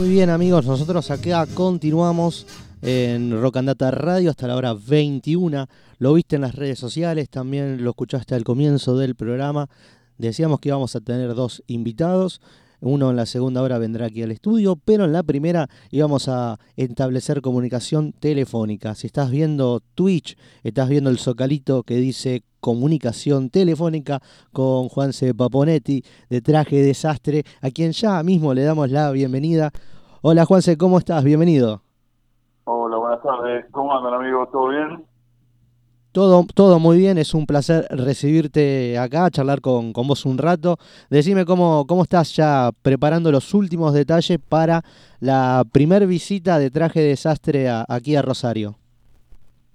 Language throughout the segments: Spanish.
Muy bien amigos, nosotros acá continuamos en Rock Radio hasta la hora 21. Lo viste en las redes sociales, también lo escuchaste al comienzo del programa. Decíamos que íbamos a tener dos invitados. Uno en la segunda hora vendrá aquí al estudio, pero en la primera íbamos a establecer comunicación telefónica. Si estás viendo Twitch, estás viendo el socalito que dice comunicación telefónica con Juanse Paponetti de Traje Desastre, a quien ya mismo le damos la bienvenida. Hola Juanse, ¿cómo estás? Bienvenido. Hola, buenas tardes. ¿Cómo andan amigos? ¿Todo bien? Todo, todo muy bien, es un placer recibirte acá, charlar con, con vos un rato. Decime cómo, cómo estás ya preparando los últimos detalles para la primer visita de traje desastre aquí a Rosario.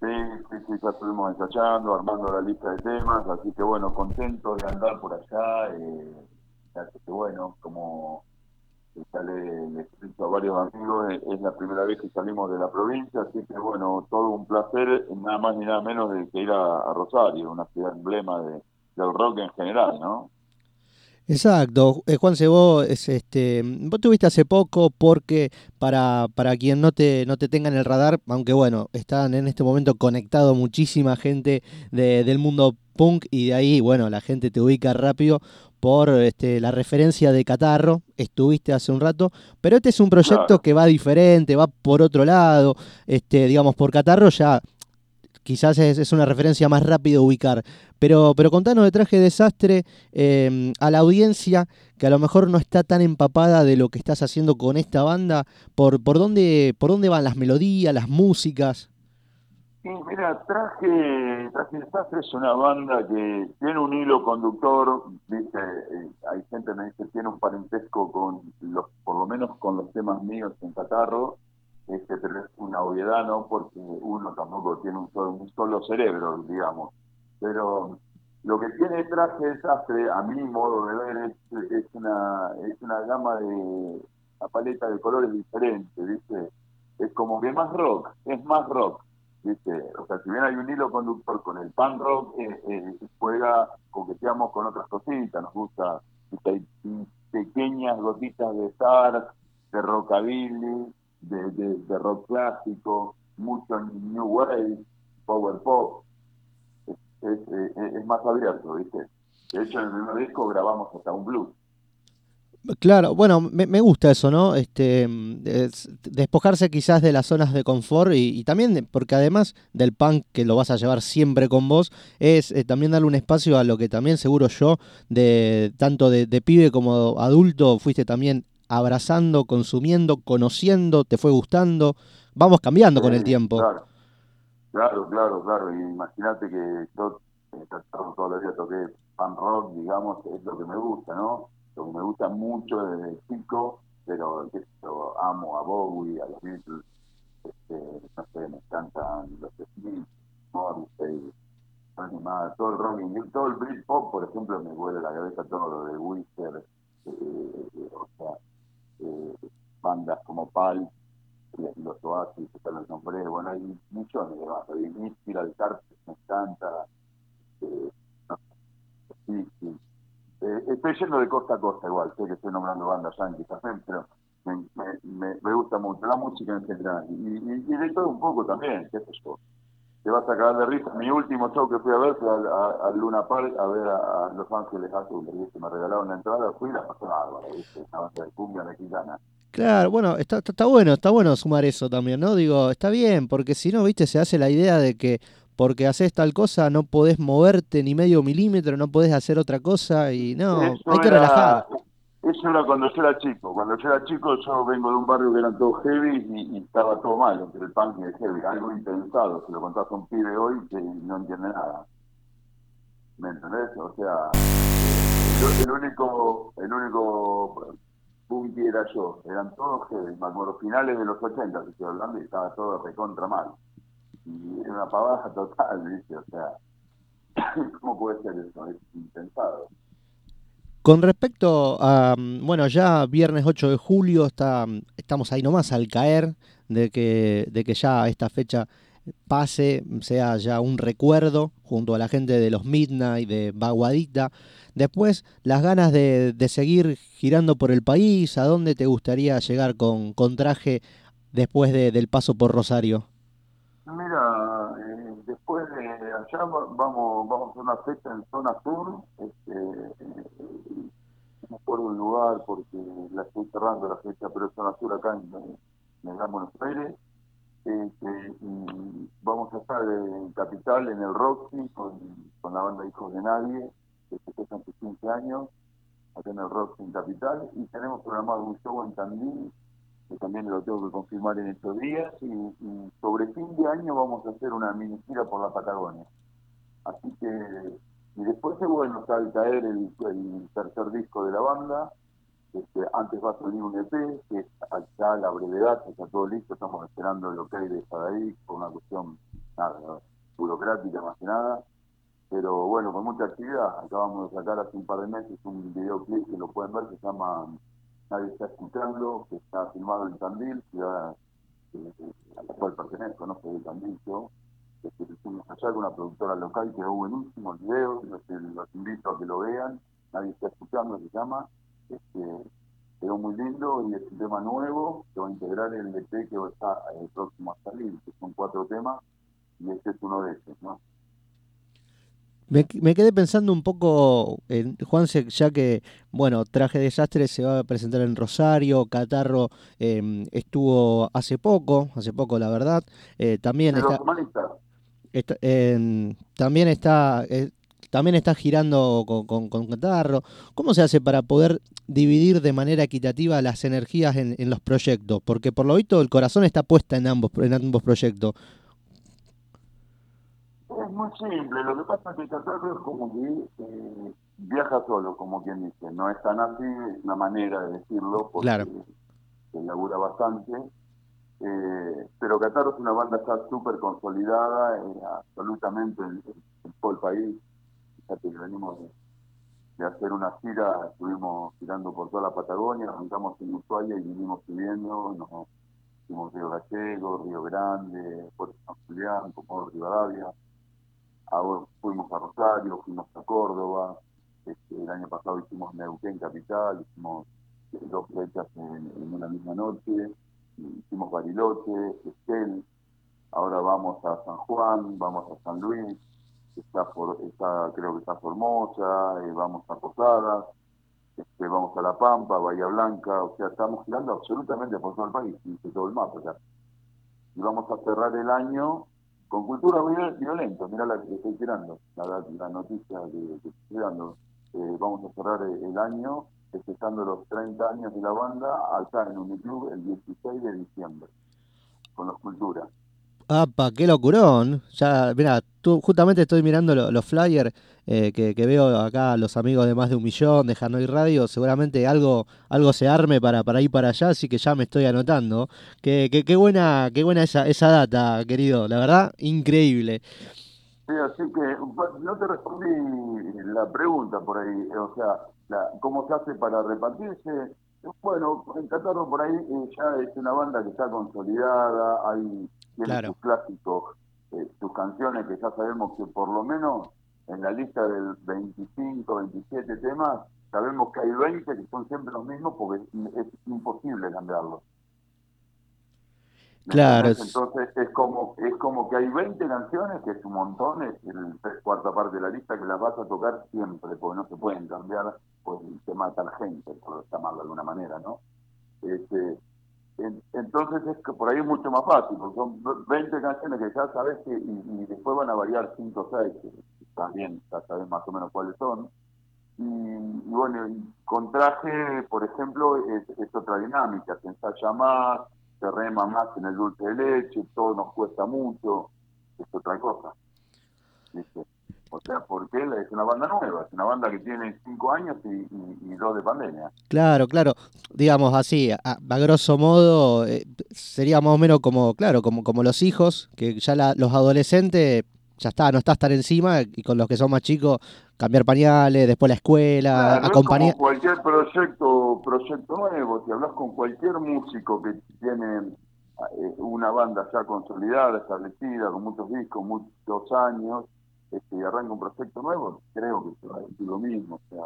Sí, sí, sí, ya estuvimos ensayando, armando la lista de temas, así que bueno, contento de andar por allá. Eh, así que bueno, como ya le, he escrito a varios amigos, es, la primera vez que salimos de la provincia, así que bueno, todo un placer, nada más ni nada menos de que ir a, Rosario, una ciudad emblema de, del rock en general, ¿no? Exacto, eh, Juan Cebó, es este, vos tuviste hace poco porque para, para quien no te, no te tenga en el radar, aunque bueno, están en este momento conectado muchísima gente de, del mundo punk y de ahí, bueno, la gente te ubica rápido por este, la referencia de Catarro, estuviste hace un rato, pero este es un proyecto que va diferente, va por otro lado, este, digamos, por Catarro ya quizás es, una referencia más rápido a ubicar, pero, pero contanos de Traje Desastre em, a la audiencia que a lo mejor no está tan empapada de lo que estás haciendo con esta banda, por, por, dónde, por dónde van las melodías, las músicas. Sí, mira, Traje, Traje Desastre es una banda que tiene un hilo conductor, dice, eh, hay gente me dice tiene un parentesco con los, por lo menos con los temas míos en Catarro, este, pero es una obviedad, ¿no? Porque uno tampoco tiene un solo, un solo cerebro, digamos. Pero lo que tiene Traje Desastre, a mi modo de ver, es, es una es una gama de, una paleta de colores diferentes, ¿viste? Es como que más rock, es más rock o sea, si bien hay un hilo conductor con el pan rock, eh, eh, juega, coqueteamos con otras cositas, nos gusta hay pequeñas gotitas de star, de rockabilly, de, de, rock clásico, mucho new wave, power pop, es, es, más abierto, ¿viste? De hecho, en el primer disco grabamos hasta un blues. Claro, bueno, me, gusta eso, ¿no? Este, despojarse quizás de las zonas de confort y, también porque además del punk que lo vas a llevar siempre con vos, es eh, también darle un espacio a lo que también seguro yo, de tanto de, pibe como adulto, fuiste también abrazando, consumiendo, conociendo, te fue gustando, vamos cambiando con el tiempo. Claro, claro, claro, claro. imagínate que yo todos los días toqué punk rock, digamos, es lo que me gusta, ¿no? Que me gusta mucho desde chico, pero yo amo a Bowie, a los Beatles, este, no sé, me encantan los Smiths, Morrissey, todo el rock, todo el Britpop, por ejemplo, me vuelve la cabeza todo lo de Wizard, eh, o sea, eh, bandas como Pal, los Oasis, que los nombré, bueno, hay millones de bandas, hay Inspiral Carpet, me encanta, eh, sí, sí, eh, estoy yendo de costa a costa igual, sé que estoy nombrando bandas yankees también, pero me, me, gusta mucho la música en general. Y, y, de todo un poco también, qué sé yo. Te vas a acabar de risa. Mi último show que fui a ver fue al, Luna Park a ver a, Los Ángeles Azules, ¿viste? Me regalaron la entrada, fui y la pasé bárbara, ¿viste? Una banda de cumbia mexicana. Claro, bueno, está, está bueno, está bueno sumar eso también, ¿no? Digo, está bien, porque si no, viste, se hace la idea de que porque haces tal cosa no podés moverte ni medio milímetro, no podés hacer otra cosa y no, hay que relajar. Eso era cuando yo era chico. Cuando yo era chico yo vengo de un barrio que eran todos heavy y, estaba todo mal entre el punk y el heavy, algo impensado. Si lo contás a un pibe hoy que no entiende nada. ¿Me entendés? O sea, el, único, el único punk era yo. Eran todos heavy. Me acuerdo, finales de los 80, estoy hablando, y estaba todo recontra mal era una pavada total, ¿viste? O sea, ¿cómo puede ser eso? Es impensado. Con respecto a, bueno, ya viernes 8 de julio está, estamos ahí nomás al caer de que, de que ya esta fecha pase, sea ya un recuerdo junto a la gente de los Midnight, de Baguadita. Después, las ganas de, seguir girando por el país, ¿a dónde te gustaría llegar con, con traje después del paso por Rosario? Mira, eh, después de allá vamos, vamos a una fecha en zona sur, este, no por un lugar porque la estoy cerrando la fecha, pero es zona sur acá en, en Gran Buenos Aires. Este, vamos a estar en Capital, en el Roxy, con, con la banda Hijos de Nadie, que se hace 15 años, acá en el Roxy en Capital, y tenemos programado un show en Tandil también lo tengo que confirmar en estos días, y, sobre fin de año vamos a hacer una mini gira por la Patagonia. Así que, y después, bueno, está al caer el, tercer disco de la banda, este, antes va a salir un EP, que es ya la brevedad, está todo listo, estamos esperando el ok de ahí por una cuestión burocrática más que nada, pero bueno, con mucha actividad, acabamos de sacar hace un par de meses un videoclip que lo pueden ver, se llama nadie está escuchando, que está filmado en Tandil, ciudad a la cual pertenezco, no soy de Tandil yo, este, hicimos allá con una productora local, quedó buenísimo el video, los, los, invito a que lo vean, nadie está escuchando, se llama, este, quedó muy lindo y es un tema nuevo que va a integrar el EP que está el próximo a salir, que son cuatro temas, y este es uno de ellos, ¿no? Me, quedé pensando un poco en Juanse, ya que, bueno, Traje Desastre se va a presentar en Rosario, Catarro em, estuvo hace poco, hace poco la verdad. Eh, también, está, también está eh, también está girando con, con, Catarro. ¿Cómo se hace para poder dividir de manera equitativa las energías en, en los proyectos? Porque por lo visto el corazón está puesta en ambos, en ambos proyectos. Es muy simple, lo que pasa es que Catarro es como que eh, viaja solo, como quien dice, no es tan así, es una manera de decirlo, porque se labura bastante, eh, pero Catarro es una banda ya súper consolidada, eh, absolutamente en, todo el país, fíjate que venimos de, hacer una gira, estuvimos girando por toda la Patagonia, arrancamos en Ushuaia y vinimos subiendo, nos fuimos Río Gallego, Río Grande, Puerto San Julián, como Rivadavia, Ahora fuimos a Rosario, fuimos a Córdoba, este, el año pasado hicimos Neuquén Capital, hicimos dos fechas en, una misma noche, hicimos Bariloche, Estel, ahora vamos a San Juan, vamos a San Luis, está, por, está creo que está Formosa, eh, vamos a Posadas, este, vamos a La Pampa, Bahía Blanca, o sea, estamos girando absolutamente por todo el país, y todo el mapa Y vamos a cerrar el año con cultura violenta, mira la que estoy tirando, la, noticia que, estoy dando. Eh, vamos a cerrar el año festejando los 30 años de la banda acá en Uniclub el 16 de diciembre, con los Cultura. ¡Apa, qué locurón! Ya, mira, justamente estoy mirando los flyers eh, que, veo acá, los amigos de más de un millón, de Hanoi Radio, seguramente algo, algo se arme para, para ir para allá, así que ya me estoy anotando. Qué, qué, buena, qué buena esa, esa data, querido, la verdad, increíble. Sí, así que no te respondí la pregunta por ahí, o sea, ¿cómo se hace para repartirse? Bueno, en Catarro por ahí eh, ya es una banda que está consolidada, hay sus clásicos, eh, sus canciones que ya sabemos que por lo menos en la lista del 25, 27 temas, sabemos que hay 20 que son siempre los mismos porque es imposible cambiarlos. Claro. Entonces es como es como que hay 20 canciones, que es un montón, es el tres cuarta parte de la lista que las vas a tocar siempre, porque no se pueden cambiar, pues se mata la gente, por llamarlo de alguna manera, ¿no? Este, entonces es que por ahí es mucho más fácil, porque son 20 canciones que ya sabes que y, después van a variar 5 o 6, también ya sabes más o menos cuáles son. Y, bueno, con traje, por ejemplo, es, otra dinámica, se ensaya más, se rema más en el dulce de leche, todo nos cuesta mucho, es otra cosa. O sea, porque es una banda nueva, es una banda que tiene cinco años y, dos de pandemia. Claro, claro. Digamos así, a, grosso modo, eh, sería más o menos como, claro, como, como los hijos, que ya los adolescentes, ya está, no está estar encima, y con los que son más chicos, cambiar pañales, después la escuela, acompañar. cualquier proyecto, proyecto nuevo, si hablas con cualquier músico que tiene eh, una banda ya consolidada, establecida, con muchos discos, muchos años, este, y arranca un proyecto nuevo, creo que se va a decir lo mismo. O sea,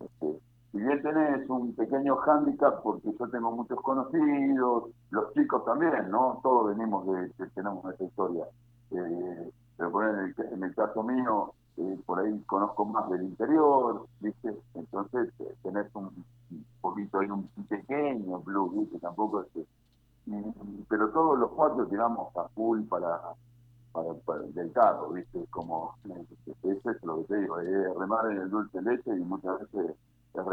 este, si bien tenés un pequeño hándicap, porque yo tengo muchos conocidos, los chicos también, ¿no? Todos venimos de, que tenemos esta historia. Eh, pero en el, en el caso mío, eh, por ahí conozco más del interior, ¿viste? Entonces eh, tenés un, poquito ahí un pequeño blues, ¿viste? Tampoco es que... pero todos los cuatro tiramos a full para, para, del carro, ¿viste? Como, eso es lo que te digo, es remar en el dulce leche y muchas veces es,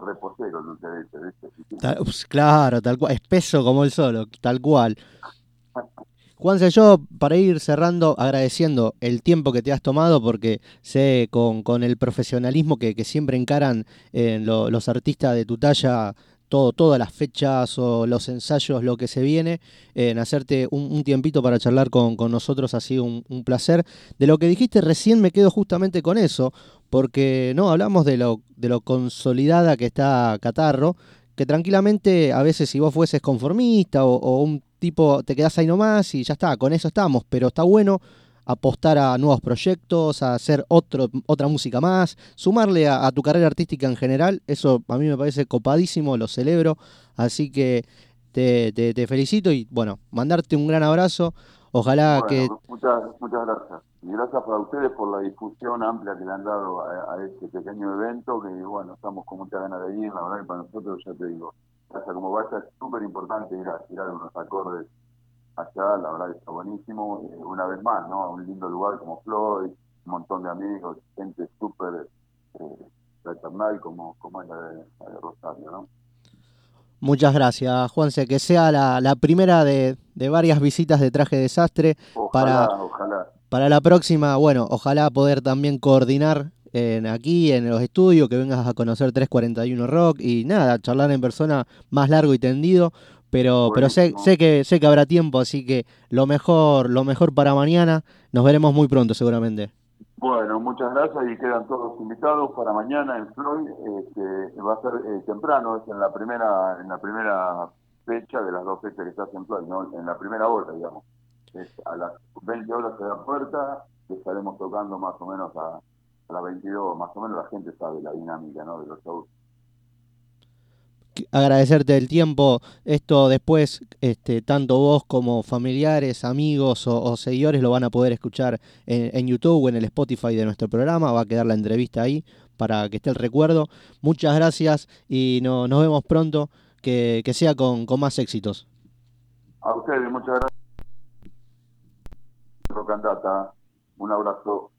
reposero el dulce leche, ¿viste? claro, tal cual, espeso como el solo, tal cual. Juanse, yo para ir cerrando, agradeciendo el tiempo que te has tomado, porque sé con, con el profesionalismo que, siempre encaran en los artistas de tu talla todo, todas las fechas o los ensayos, lo que se viene, en hacerte un, tiempito para charlar con, con, nosotros ha sido un, un, placer. De lo que dijiste recién me quedo justamente con eso, porque no hablamos de lo, de lo consolidada que está Catarro, que tranquilamente a veces si vos fueses conformista o, un tipo te quedás ahí nomás y ya está, con eso estamos, pero está bueno apostar a nuevos proyectos, a hacer otro, otra música más, sumarle a, tu carrera artística en general, eso a mí me parece copadísimo, lo celebro, así que te, te, felicito y bueno, mandarte un gran abrazo, ojalá que... Muchas, muchas gracias. Y gracias a ustedes por la difusión amplia que le han dado a, este pequeño evento, que bueno, estamos con mucha ganas de ir, la verdad que para nosotros, ya te digo, hasta como vaya es súper importante ir a tirar unos acordes allá, la verdad que está buenísimo, eh, una vez más, ¿no? Un lindo lugar como Floyd, un montón de amigos, gente súper eh, fraternal como, como es la de, Rosario, ¿no? Muchas gracias, Juanse. Que sea la, la primera de, de, varias visitas de traje desastre. Ojalá, para, ojalá para la próxima, bueno, ojalá poder también coordinar en, aquí en los estudios, que vengas a conocer 341 Rock y nada, charlar en persona más largo y tendido, pero, pero sé, sé, que, sé que habrá tiempo, así que lo mejor, lo mejor para mañana, nos veremos muy pronto seguramente. Bueno, muchas gracias y quedan todos invitados para mañana en Floyd, este, va a ser eh, temprano, es en la primera, en la primera fecha de las dos fechas que estás en Floyd, ¿no? en la primera hora, digamos a las 20 horas se da puerta estaremos tocando más o menos a, las 22, más o menos la gente sabe la dinámica ¿no? de los shows. Agradecerte el tiempo, esto después este, tanto vos como familiares, amigos o, seguidores lo van a poder escuchar en, YouTube o en el Spotify de nuestro programa, va a quedar la entrevista ahí para que esté el recuerdo. Muchas gracias y no, nos vemos pronto, que, que sea con, con más éxitos. A ustedes, muchas gracias. Rocandata. Un abrazo.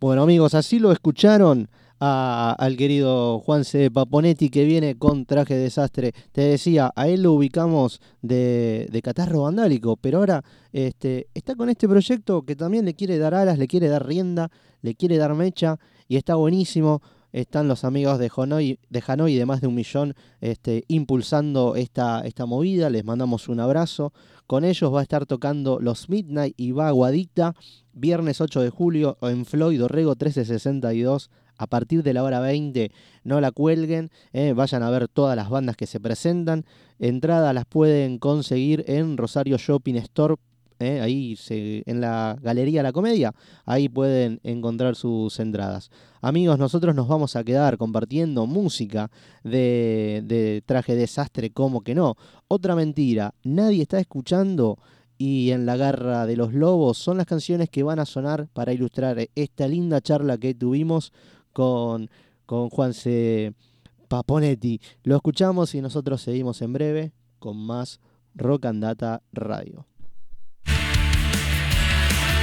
Bueno amigos, así lo escucharon al querido Juan C. Paponetti que viene con traje desastre. Te decía, a él lo ubicamos de, de catarro vandálico, pero ahora este, está con este proyecto que también le quiere dar alas, le quiere dar rienda, le quiere dar mecha y está buenísimo están los amigos de Hanoi, de Hanoi de más de un millón este, impulsando esta, esta movida. Les mandamos un abrazo. Con ellos va a estar tocando los Midnight y Baguadita, viernes 8 de julio en Floyd Dorrego 1362 a partir de la hora 20 no la cuelguen, eh, vayan a ver todas las bandas que se presentan. Entradas las pueden conseguir en Rosario Shopping Store ¿eh? ahí en la Galería La Comedia, ahí pueden encontrar sus entradas. Amigos, nosotros nos vamos a quedar compartiendo música de, de Traje Desastre, como que no. Otra mentira, nadie está escuchando y en la garra de los lobos son las canciones que van a sonar para ilustrar esta linda charla que tuvimos con, con Juanse Paponetti. Lo escuchamos y nosotros seguimos en breve con más Rock and Data Radio.